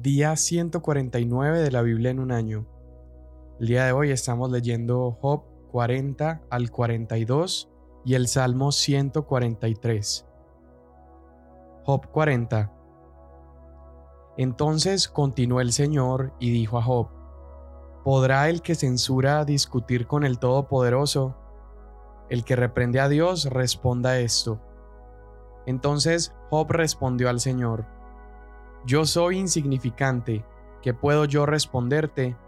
Día 149 de la Biblia en un año. El día de hoy estamos leyendo Job 40 al 42 y el Salmo 143. Job 40. Entonces continuó el Señor y dijo a Job, ¿podrá el que censura discutir con el Todopoderoso? El que reprende a Dios responda esto. Entonces Job respondió al Señor, yo soy insignificante, ¿qué puedo yo responderte?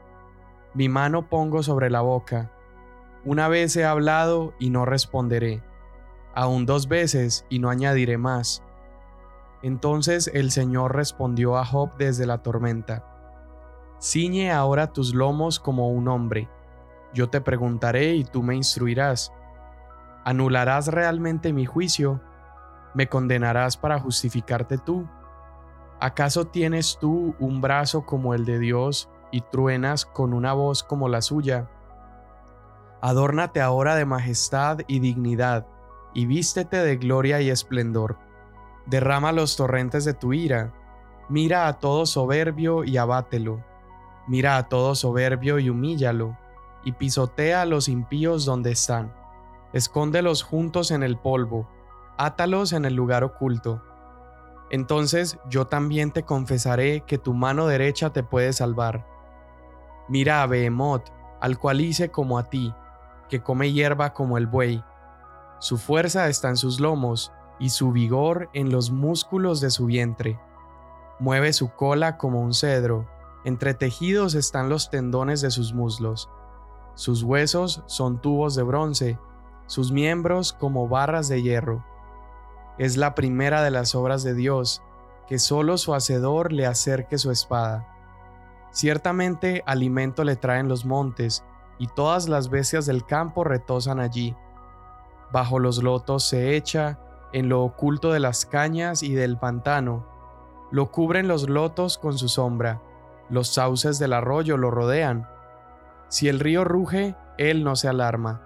Mi mano pongo sobre la boca. Una vez he hablado y no responderé, aún dos veces y no añadiré más. Entonces el Señor respondió a Job desde la tormenta. Ciñe ahora tus lomos como un hombre. Yo te preguntaré y tú me instruirás. ¿Anularás realmente mi juicio? ¿Me condenarás para justificarte tú? ¿Acaso tienes tú un brazo como el de Dios y truenas con una voz como la suya? Adórnate ahora de majestad y dignidad, y vístete de gloria y esplendor. Derrama los torrentes de tu ira. Mira a todo soberbio y abátelo. Mira a todo soberbio y humíllalo, y pisotea a los impíos donde están. Escóndelos juntos en el polvo, átalos en el lugar oculto entonces yo también te confesaré que tu mano derecha te puede salvar. Mira a Behemoth, al cual hice como a ti, que come hierba como el buey. Su fuerza está en sus lomos y su vigor en los músculos de su vientre. Mueve su cola como un cedro, entre tejidos están los tendones de sus muslos. Sus huesos son tubos de bronce, sus miembros como barras de hierro es la primera de las obras de Dios, que solo su hacedor le acerque su espada. Ciertamente alimento le traen los montes, y todas las bestias del campo retosan allí. Bajo los lotos se echa, en lo oculto de las cañas y del pantano. Lo cubren los lotos con su sombra, los sauces del arroyo lo rodean. Si el río ruge, él no se alarma.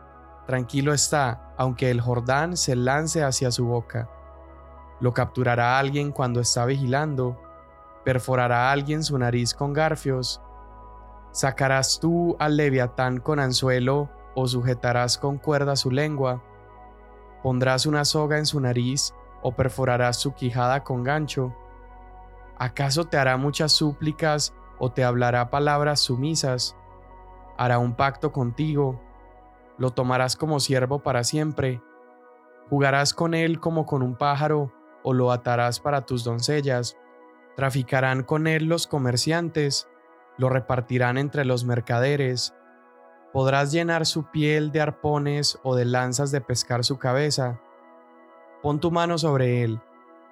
Tranquilo está, aunque el Jordán se lance hacia su boca. Lo capturará alguien cuando está vigilando, perforará alguien su nariz con garfios. Sacarás tú al leviatán con anzuelo o sujetarás con cuerda su lengua. Pondrás una soga en su nariz o perforarás su quijada con gancho. ¿Acaso te hará muchas súplicas o te hablará palabras sumisas? Hará un pacto contigo. Lo tomarás como siervo para siempre. Jugarás con él como con un pájaro o lo atarás para tus doncellas. Traficarán con él los comerciantes, lo repartirán entre los mercaderes. Podrás llenar su piel de arpones o de lanzas de pescar su cabeza. Pon tu mano sobre él,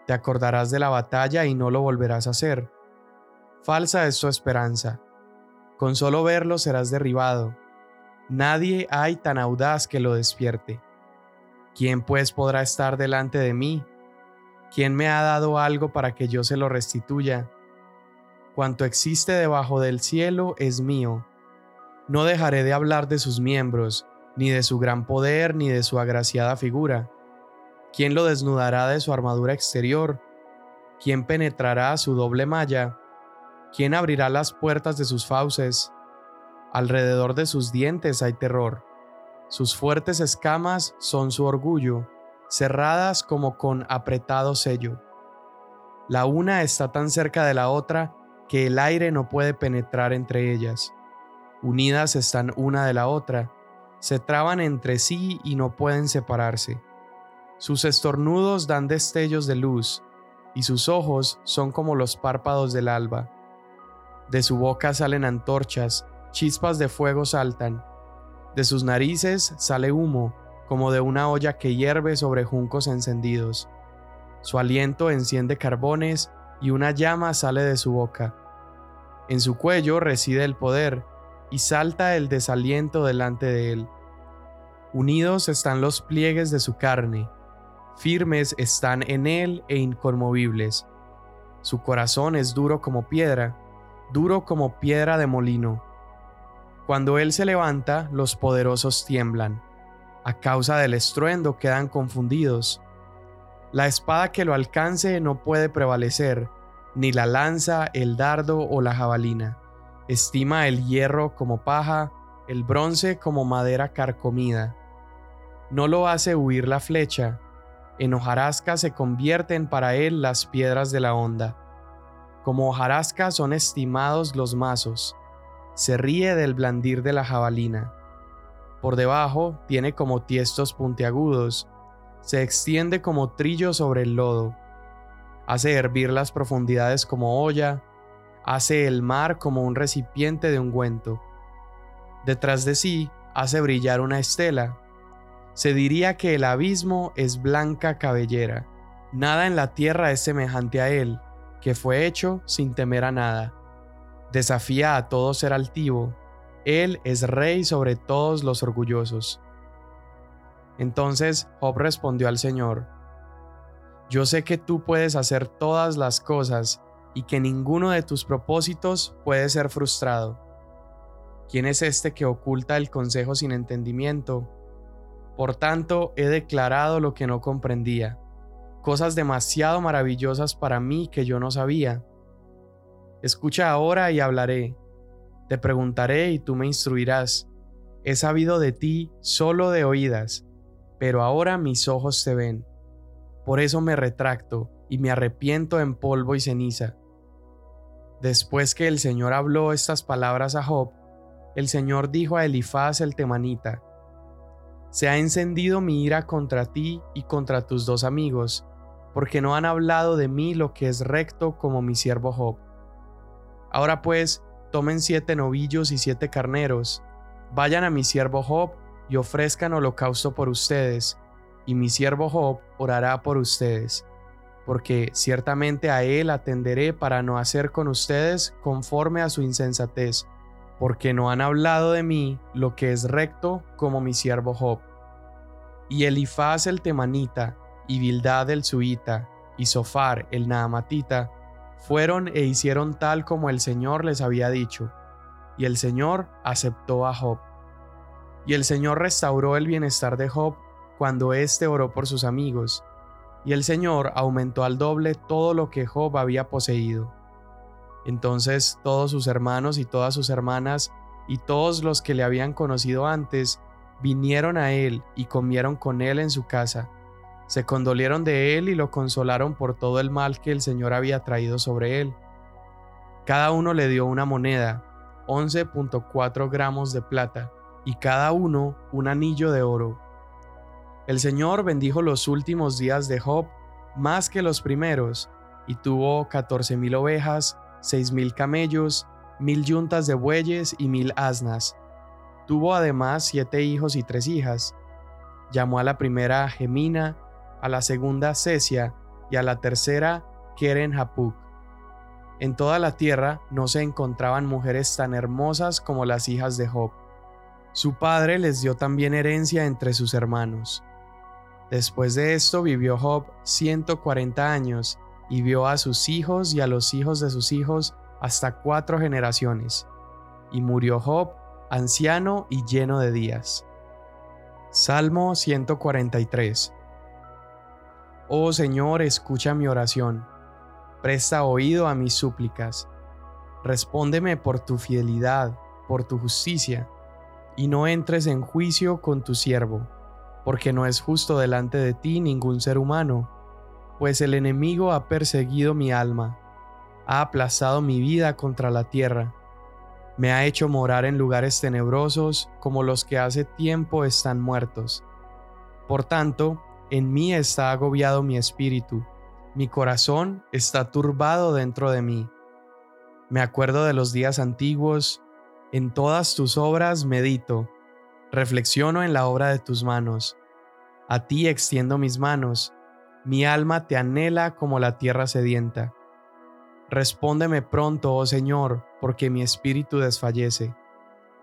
te acordarás de la batalla y no lo volverás a hacer. Falsa es tu esperanza. Con solo verlo serás derribado. Nadie hay tan audaz que lo despierte. ¿Quién pues podrá estar delante de mí? ¿Quién me ha dado algo para que yo se lo restituya? Cuanto existe debajo del cielo es mío. No dejaré de hablar de sus miembros, ni de su gran poder, ni de su agraciada figura. ¿Quién lo desnudará de su armadura exterior? ¿Quién penetrará su doble malla? ¿Quién abrirá las puertas de sus fauces? Alrededor de sus dientes hay terror. Sus fuertes escamas son su orgullo cerradas como con apretado sello. La una está tan cerca de la otra que el aire no puede penetrar entre ellas. Unidas están una de la otra, se traban entre sí y no pueden separarse. Sus estornudos dan destellos de luz, y sus ojos son como los párpados del alba. De su boca salen antorchas, chispas de fuego saltan. De sus narices sale humo, como de una olla que hierve sobre juncos encendidos. Su aliento enciende carbones y una llama sale de su boca. En su cuello reside el poder y salta el desaliento delante de él. Unidos están los pliegues de su carne, firmes están en él e inconmovibles. Su corazón es duro como piedra, duro como piedra de molino. Cuando él se levanta, los poderosos tiemblan a causa del estruendo quedan confundidos. La espada que lo alcance no puede prevalecer, ni la lanza, el dardo o la jabalina. Estima el hierro como paja, el bronce como madera carcomida. No lo hace huir la flecha, en hojarasca se convierten para él las piedras de la onda. Como hojarasca son estimados los mazos, se ríe del blandir de la jabalina. Por debajo tiene como tiestos puntiagudos, se extiende como trillo sobre el lodo hace hervir las profundidades como olla, hace el mar como un recipiente de ungüento. Detrás de sí hace brillar una estela. Se diría que el abismo es blanca cabellera. Nada en la tierra es semejante a él, que fue hecho sin temer a nada. Desafía a todo ser altivo. Él es rey sobre todos los orgullosos. Entonces Job respondió al Señor, yo sé que tú puedes hacer todas las cosas y que ninguno de tus propósitos puede ser frustrado. ¿Quién es este que oculta el consejo sin entendimiento? Por tanto, he declarado lo que no comprendía, cosas demasiado maravillosas para mí que yo no sabía. Escucha ahora y hablaré. Te preguntaré y tú me instruirás. He sabido de ti solo de oídas, pero ahora mis ojos te ven. Por eso me retracto y me arrepiento en polvo y ceniza. Después que el Señor habló estas palabras a Job, el Señor dijo a Elifaz el temanita, Se ha encendido mi ira contra ti y contra tus dos amigos, porque no han hablado de mí lo que es recto como mi siervo Job. Ahora pues, tomen siete novillos y siete carneros, vayan a mi siervo Job y ofrezcan holocausto por ustedes, y mi siervo Job orará por ustedes, porque ciertamente a él atenderé para no hacer con ustedes conforme a su insensatez, porque no han hablado de mí lo que es recto como mi siervo Job. Y Elifaz el temanita, y Bildad el suita, y Sofar el naamatita, fueron e hicieron tal como el Señor les había dicho, y el Señor aceptó a Job. Y el Señor restauró el bienestar de Job cuando éste oró por sus amigos, y el Señor aumentó al doble todo lo que Job había poseído. Entonces todos sus hermanos y todas sus hermanas y todos los que le habían conocido antes vinieron a él y comieron con él en su casa. Se condolieron de él y lo consolaron por todo el mal que el Señor había traído sobre él. Cada uno le dio una moneda, 11.4 gramos de plata, y cada uno un anillo de oro. El Señor bendijo los últimos días de Job más que los primeros, y tuvo catorce mil ovejas, seis mil camellos, mil yuntas de bueyes y mil asnas. Tuvo además siete hijos y tres hijas. Llamó a la primera Gemina, a la segunda Cesia y a la tercera Keren Hapuk. En toda la tierra no se encontraban mujeres tan hermosas como las hijas de Job. Su padre les dio también herencia entre sus hermanos. Después de esto vivió Job 140 años y vio a sus hijos y a los hijos de sus hijos hasta cuatro generaciones. Y murió Job anciano y lleno de días. Salmo 143 Oh Señor, escucha mi oración, presta oído a mis súplicas, respóndeme por tu fidelidad, por tu justicia, y no entres en juicio con tu siervo porque no es justo delante de ti ningún ser humano, pues el enemigo ha perseguido mi alma, ha aplazado mi vida contra la tierra, me ha hecho morar en lugares tenebrosos como los que hace tiempo están muertos. Por tanto, en mí está agobiado mi espíritu, mi corazón está turbado dentro de mí. Me acuerdo de los días antiguos, en todas tus obras medito, Reflexiono en la obra de tus manos. A ti extiendo mis manos. Mi alma te anhela como la tierra sedienta. Respóndeme pronto, oh Señor, porque mi espíritu desfallece.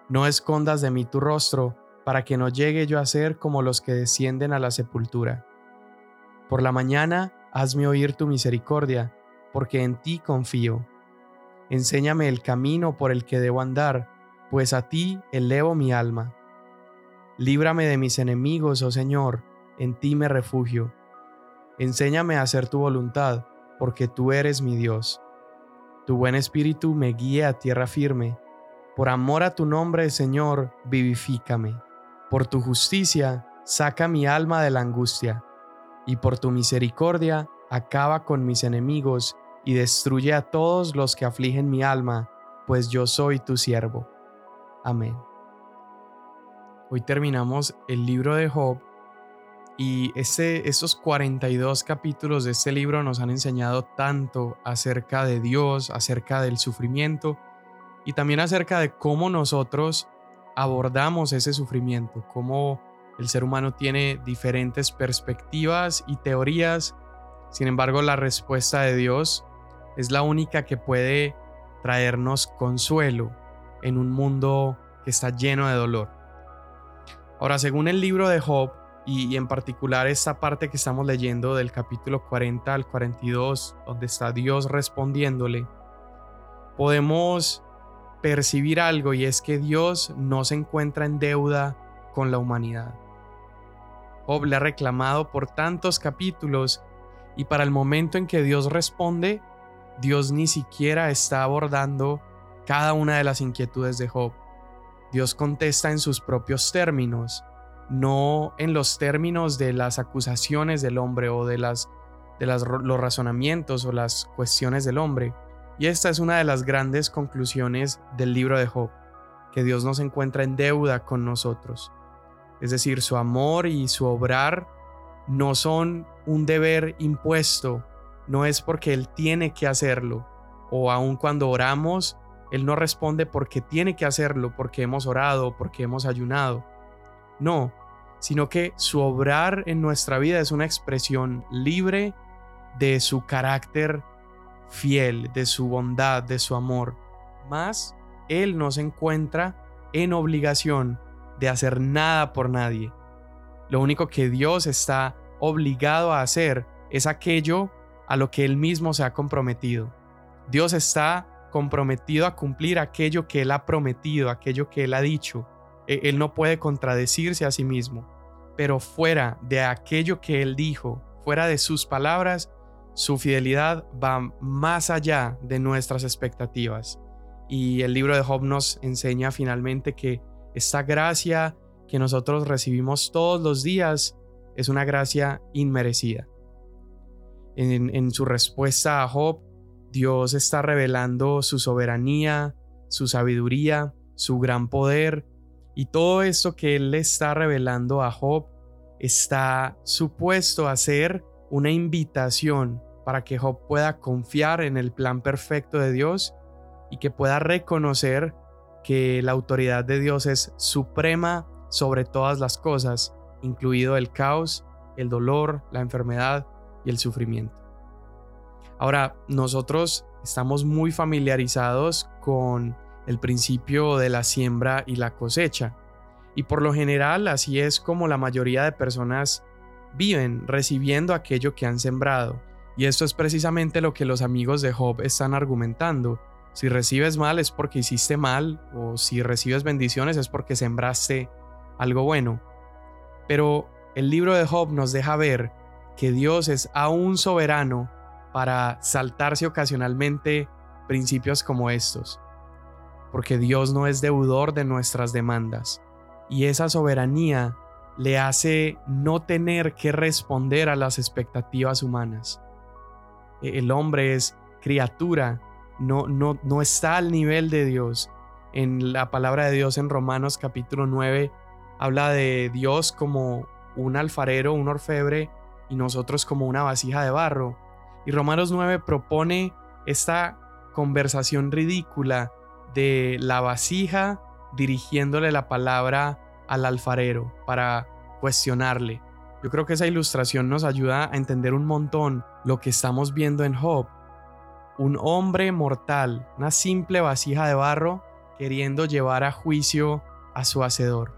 No escondas de mí tu rostro, para que no llegue yo a ser como los que descienden a la sepultura. Por la mañana, hazme oír tu misericordia, porque en ti confío. Enséñame el camino por el que debo andar, pues a ti elevo mi alma. Líbrame de mis enemigos, oh Señor, en ti me refugio. Enséñame a hacer tu voluntad, porque tú eres mi Dios. Tu buen espíritu me guíe a tierra firme. Por amor a tu nombre, Señor, vivifícame. Por tu justicia, saca mi alma de la angustia. Y por tu misericordia, acaba con mis enemigos y destruye a todos los que afligen mi alma, pues yo soy tu siervo. Amén. Hoy terminamos el libro de Job y ese, esos 42 capítulos de este libro nos han enseñado tanto acerca de Dios, acerca del sufrimiento y también acerca de cómo nosotros abordamos ese sufrimiento, cómo el ser humano tiene diferentes perspectivas y teorías. Sin embargo, la respuesta de Dios es la única que puede traernos consuelo en un mundo que está lleno de dolor. Ahora, según el libro de Job, y, en particular esta parte que estamos leyendo del capítulo 40 al 42, donde está Dios respondiéndole, podemos percibir algo y es que Dios no se encuentra en deuda con la humanidad. Job le ha reclamado por tantos capítulos y para el momento en que Dios responde, Dios ni siquiera está abordando cada una de las inquietudes de Job. Dios contesta en sus propios términos no en los términos de las acusaciones del hombre o de, las, de los razonamientos o las cuestiones del hombre. Y esta es una de las grandes conclusiones del libro de Job, que Dios nos encuentra en deuda con nosotros. Es decir, su amor y su obrar no son un deber impuesto, no es porque Él tiene que hacerlo, o aun cuando oramos, Él no responde porque tiene que hacerlo, porque hemos orado, porque hemos ayunado. No, sino que su obrar en nuestra vida es una expresión libre de su carácter fiel, de su bondad, de su amor. Mas Él no se encuentra en obligación de hacer nada por nadie. Lo único que Dios está obligado a hacer es aquello a lo que Él mismo se ha comprometido. Dios está comprometido a cumplir aquello que Él ha prometido, aquello que Él ha dicho. E, él no puede contradecirse a sí mismo, pero fuera de aquello que Él dijo, fuera de sus palabras, su fidelidad va más allá de nuestras expectativas. Y el libro de Job nos enseña finalmente que esta gracia que nosotros recibimos todos los días es una gracia inmerecida. En, su respuesta a Job, Dios está revelando su soberanía, su sabiduría, su gran poder y todo esto que Él le está revelando a Job está supuesto a ser una invitación para que Job pueda confiar en el plan perfecto de Dios y que pueda reconocer que la autoridad de Dios es suprema sobre todas las cosas, incluido el caos, el dolor, la enfermedad y el sufrimiento. Ahora, nosotros estamos muy familiarizados con el principio de la siembra y la cosecha. Y por lo general así es como la mayoría de personas viven, recibiendo aquello que han sembrado. Y esto es precisamente lo que los amigos de Job están argumentando. Si recibes mal es porque hiciste mal, o si recibes bendiciones es porque sembraste algo bueno. Pero el libro de Job nos deja ver que Dios es aún soberano para saltarse ocasionalmente principios como estos porque Dios no es deudor de nuestras demandas, y esa soberanía le hace no tener que responder a las expectativas humanas. E, el hombre es criatura, no, no, no está al nivel de Dios. En la palabra de Dios en Romanos capítulo 9 habla de Dios como un alfarero, un orfebre, y nosotros como una vasija de barro. Y Romanos 9 propone esta conversación ridícula de la vasija dirigiéndole la palabra al alfarero para cuestionarle. Yo creo que esa ilustración nos ayuda a entender un montón lo que estamos viendo en Job. Un hombre mortal, una simple vasija de barro queriendo llevar a juicio a su hacedor.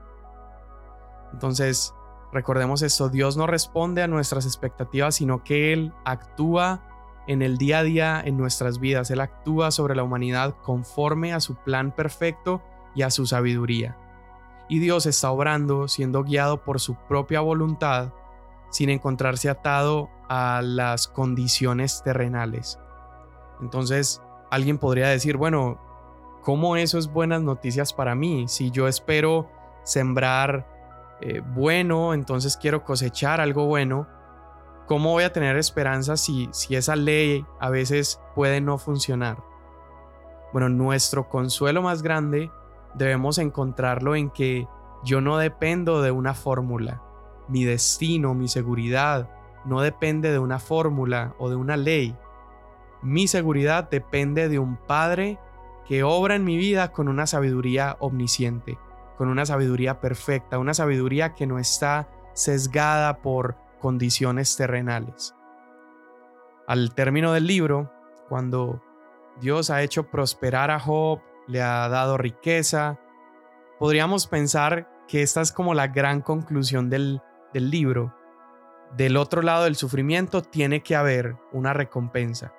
Entonces, recordemos esto, Dios no responde a nuestras expectativas, sino que Él actúa en el día a día en nuestras vidas. Él actúa sobre la humanidad conforme a su plan perfecto y a su sabiduría. Y Dios está obrando siendo guiado por su propia voluntad sin encontrarse atado a las condiciones terrenales. Entonces, alguien podría decir, bueno, ¿cómo eso es buenas noticias para mí? Si yo espero sembrar eh, bueno, entonces quiero cosechar algo bueno, ¿cómo voy a tener esperanza si, si esa ley a veces puede no funcionar? Bueno, nuestro consuelo más grande debemos encontrarlo en que yo no dependo de una fórmula. Mi destino, mi seguridad, no depende de una fórmula o de una ley. Mi seguridad depende de un Padre que obra en mi vida con una sabiduría omnisciente, con una sabiduría perfecta, una sabiduría que no está sesgada por condiciones terrenales. Al término del libro, cuando Dios ha hecho prosperar a Job, le ha dado riqueza, podríamos pensar que esta es como la gran conclusión del, del libro. Del otro lado del sufrimiento tiene que haber una recompensa.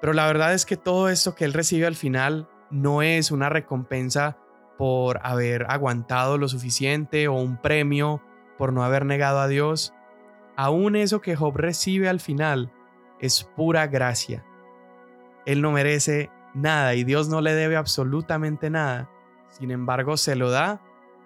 Pero la verdad es que todo esto que él recibe al final no es una recompensa por haber aguantado lo suficiente o un premio por no haber negado a Dios. Aún eso que Job recibe al final es pura gracia. Él no merece nada y Dios no le debe absolutamente nada. Sin embargo, se lo da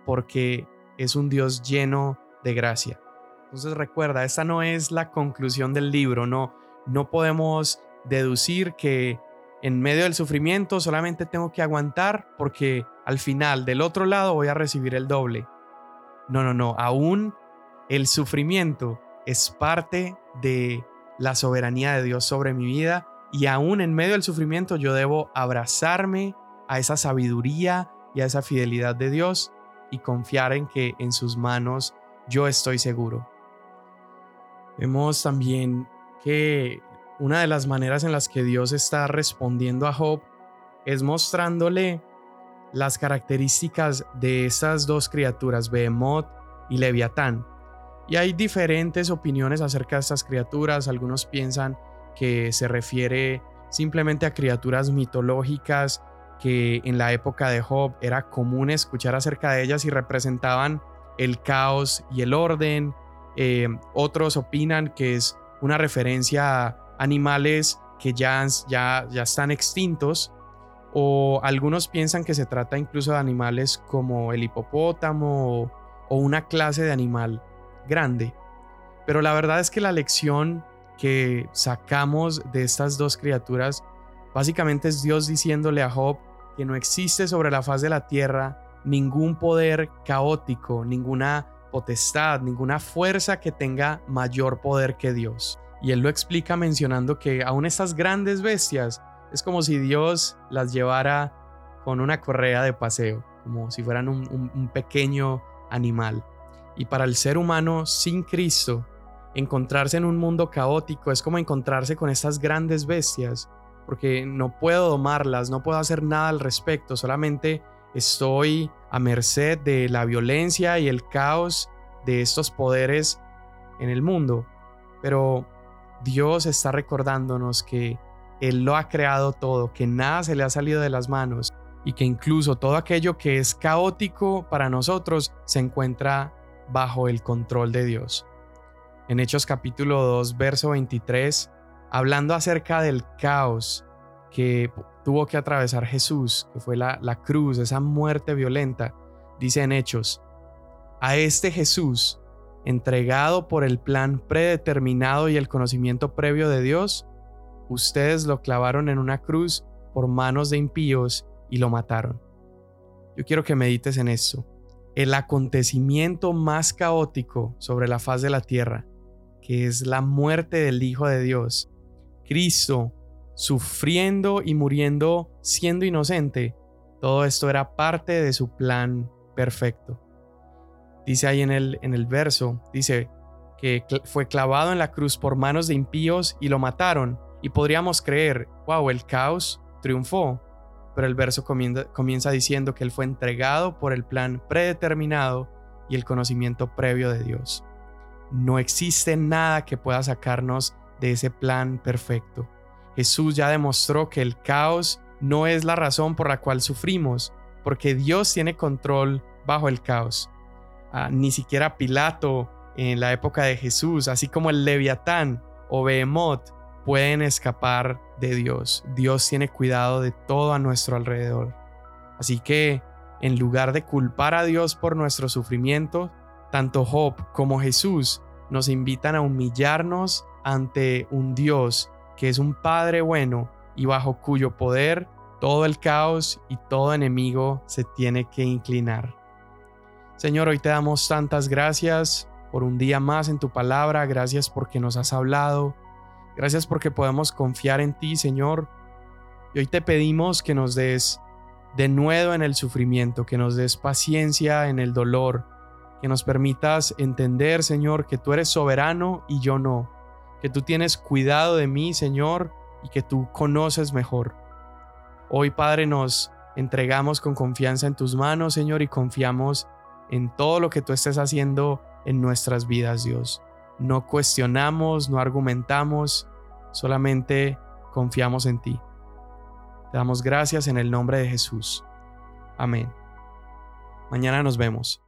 porque es un Dios lleno de gracia. Entonces recuerda, esta no es la conclusión del libro, no, no podemos deducir que en medio del sufrimiento solamente tengo que aguantar porque al final del otro lado voy a recibir el doble. No, no, no, aún el sufrimiento es parte de la soberanía de Dios sobre mi vida y aún en medio del sufrimiento yo debo abrazarme a esa sabiduría y a esa fidelidad de Dios y confiar en que en sus manos yo estoy seguro. Vemos también que una de las maneras en las que Dios está respondiendo a Job es mostrándole las características de esas dos criaturas, Behemoth y Leviatán. Y hay diferentes opiniones acerca de estas criaturas. Algunos piensan que se refiere simplemente a criaturas mitológicas que en la época de Job era común escuchar acerca de ellas y representaban el caos y el orden. Eh, otros opinan que es una referencia a animales que ya, ya, ya están extintos o algunos piensan que se trata incluso de animales como el hipopótamo o, o una clase de animal grande. Pero la verdad es que la lección que sacamos de estas dos criaturas básicamente es Dios diciéndole a Job que no existe sobre la faz de la tierra ningún poder caótico, ninguna potestad, ninguna fuerza que tenga mayor poder que Dios. Y él lo explica mencionando que aún estas grandes bestias es como si Dios las llevara con una correa de paseo, como si fueran un, pequeño animal. Y para el ser humano sin Cristo, encontrarse en un mundo caótico es como encontrarse con estas grandes bestias, porque no puedo domarlas, no puedo hacer nada al respecto, solamente estoy a merced de la violencia y el caos de estos poderes en el mundo. Pero Dios está recordándonos que Él lo ha creado todo, que nada se le ha salido de las manos y que incluso todo aquello que es caótico para nosotros se encuentra bajo el control de Dios. En Hechos capítulo 2, verso 23, hablando acerca del caos que tuvo que atravesar Jesús, que fue la, la cruz, esa muerte violenta, dice en Hechos, a este Jesús entregado por el plan predeterminado y el conocimiento previo de Dios, ustedes lo clavaron en una cruz por manos de impíos y lo mataron. Yo quiero que medites en esto. El acontecimiento más caótico sobre la faz de la tierra, que es la muerte del Hijo de Dios, Cristo sufriendo y muriendo siendo inocente, todo esto era parte de su plan perfecto. Dice ahí en el, en el verso, dice que fue clavado en la cruz por manos de impíos y lo mataron. Y podríamos creer, wow, el caos triunfó. Pero el verso comienza, comienza diciendo que él fue entregado por el plan predeterminado y el conocimiento previo de Dios. No existe nada que pueda sacarnos de ese plan perfecto. Jesús ya demostró que el caos no es la razón por la cual sufrimos, porque Dios tiene control bajo el caos. Ah, ni siquiera Pilato en la época de Jesús, así como el Leviatán o Behemoth, pueden escapar de Dios. Dios tiene cuidado de todo a nuestro alrededor. Así que, en lugar de culpar a Dios por nuestro sufrimiento, tanto Job como Jesús nos invitan a humillarnos ante un Dios que es un Padre bueno y bajo cuyo poder todo el caos y todo enemigo se tiene que inclinar. Señor, hoy te damos tantas gracias por un día más en tu palabra, gracias porque nos has hablado, gracias porque podemos confiar en ti, Señor. Y hoy te pedimos que nos des de nuevo en el sufrimiento, que nos des paciencia en el dolor, que nos permitas entender, Señor, que tú eres soberano y yo no, que tú tienes cuidado de mí, Señor, y que tú conoces mejor. Hoy, Padre, nos entregamos con confianza en tus manos, Señor, y confiamos en todo lo que tú estés haciendo en nuestras vidas, Dios. No cuestionamos, no argumentamos, solamente confiamos en ti. Te damos gracias en el nombre de Jesús. Amén. Mañana nos vemos.